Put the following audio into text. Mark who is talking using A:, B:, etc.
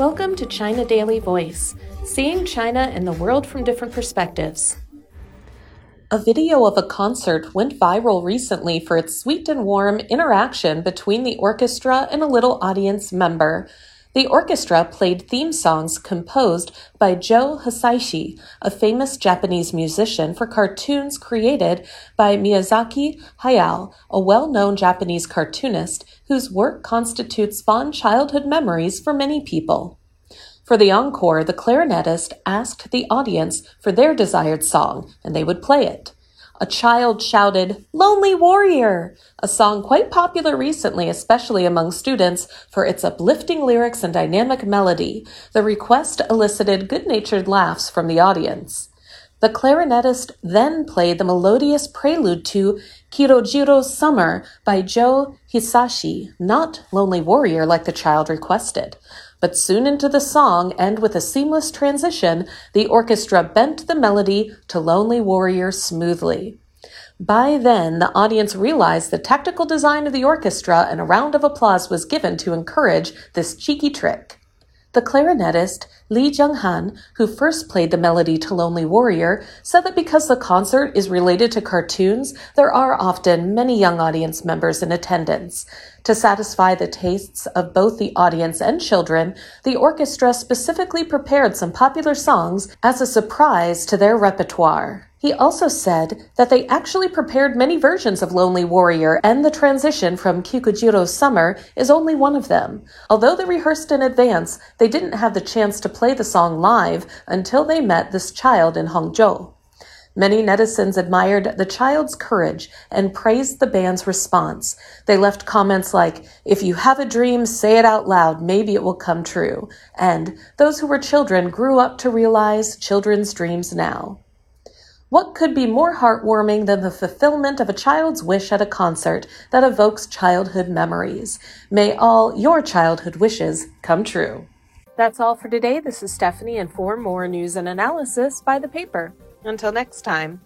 A: Welcome to China Daily Voice, seeing China and the world from different perspectives. A video of a concert went viral recently for its sweet and warm interaction between the orchestra and a little audience member. The orchestra played theme songs composed by Joe Hisaishi, a famous Japanese musician for cartoons created by Miyazaki Hayao, a well-known Japanese cartoonist whose work constitutes fond childhood memories for many people. For the encore, the clarinetist asked the audience for their desired song, and they would play it a child shouted, Lonely Warrior, a song quite popular recently, especially among students, for its uplifting lyrics and dynamic melody. The request elicited good natured laughs from the audience. The clarinetist then played the melodious prelude to Kikujiro's Summer by Joe Hisaishi, not Lonely Warrior like the child requested. But soon into the song, and with a seamless transition, the orchestra bent the melody to Lonely Warrior smoothly. By then, the audience realized the tactical design of the orchestra, and a round of applause was given to encourage this cheeky trick. The clarinetist, Lee Zhenghan, who first played the melody to Lonely Warrior, said that because the concert is related to cartoons, there are often many young audience members in attendance. To satisfy the tastes of both the audience and children, the orchestra specifically prepared some popular songs as a surprise to their repertoire. He also said that they actually prepared many versions of Lonely Warrior, and the transition from Kikujiro's Summer is only one of them. Although they rehearsed in advance, they didn't have the chance to play the song live until they met this child in Hangzhou. Many netizens admired the child's courage and praised the band's response. They left comments like, If you have a dream, say it out loud, maybe it will come true. And those who were children grew up to realize children's dreams now. What could be more heartwarming than the fulfillment of a child's wish at a concert that evokes childhood memories? May all your childhood wishes come true. That's all for today. This is Stephanie, and for more news and analysis, by the paper. Until next time.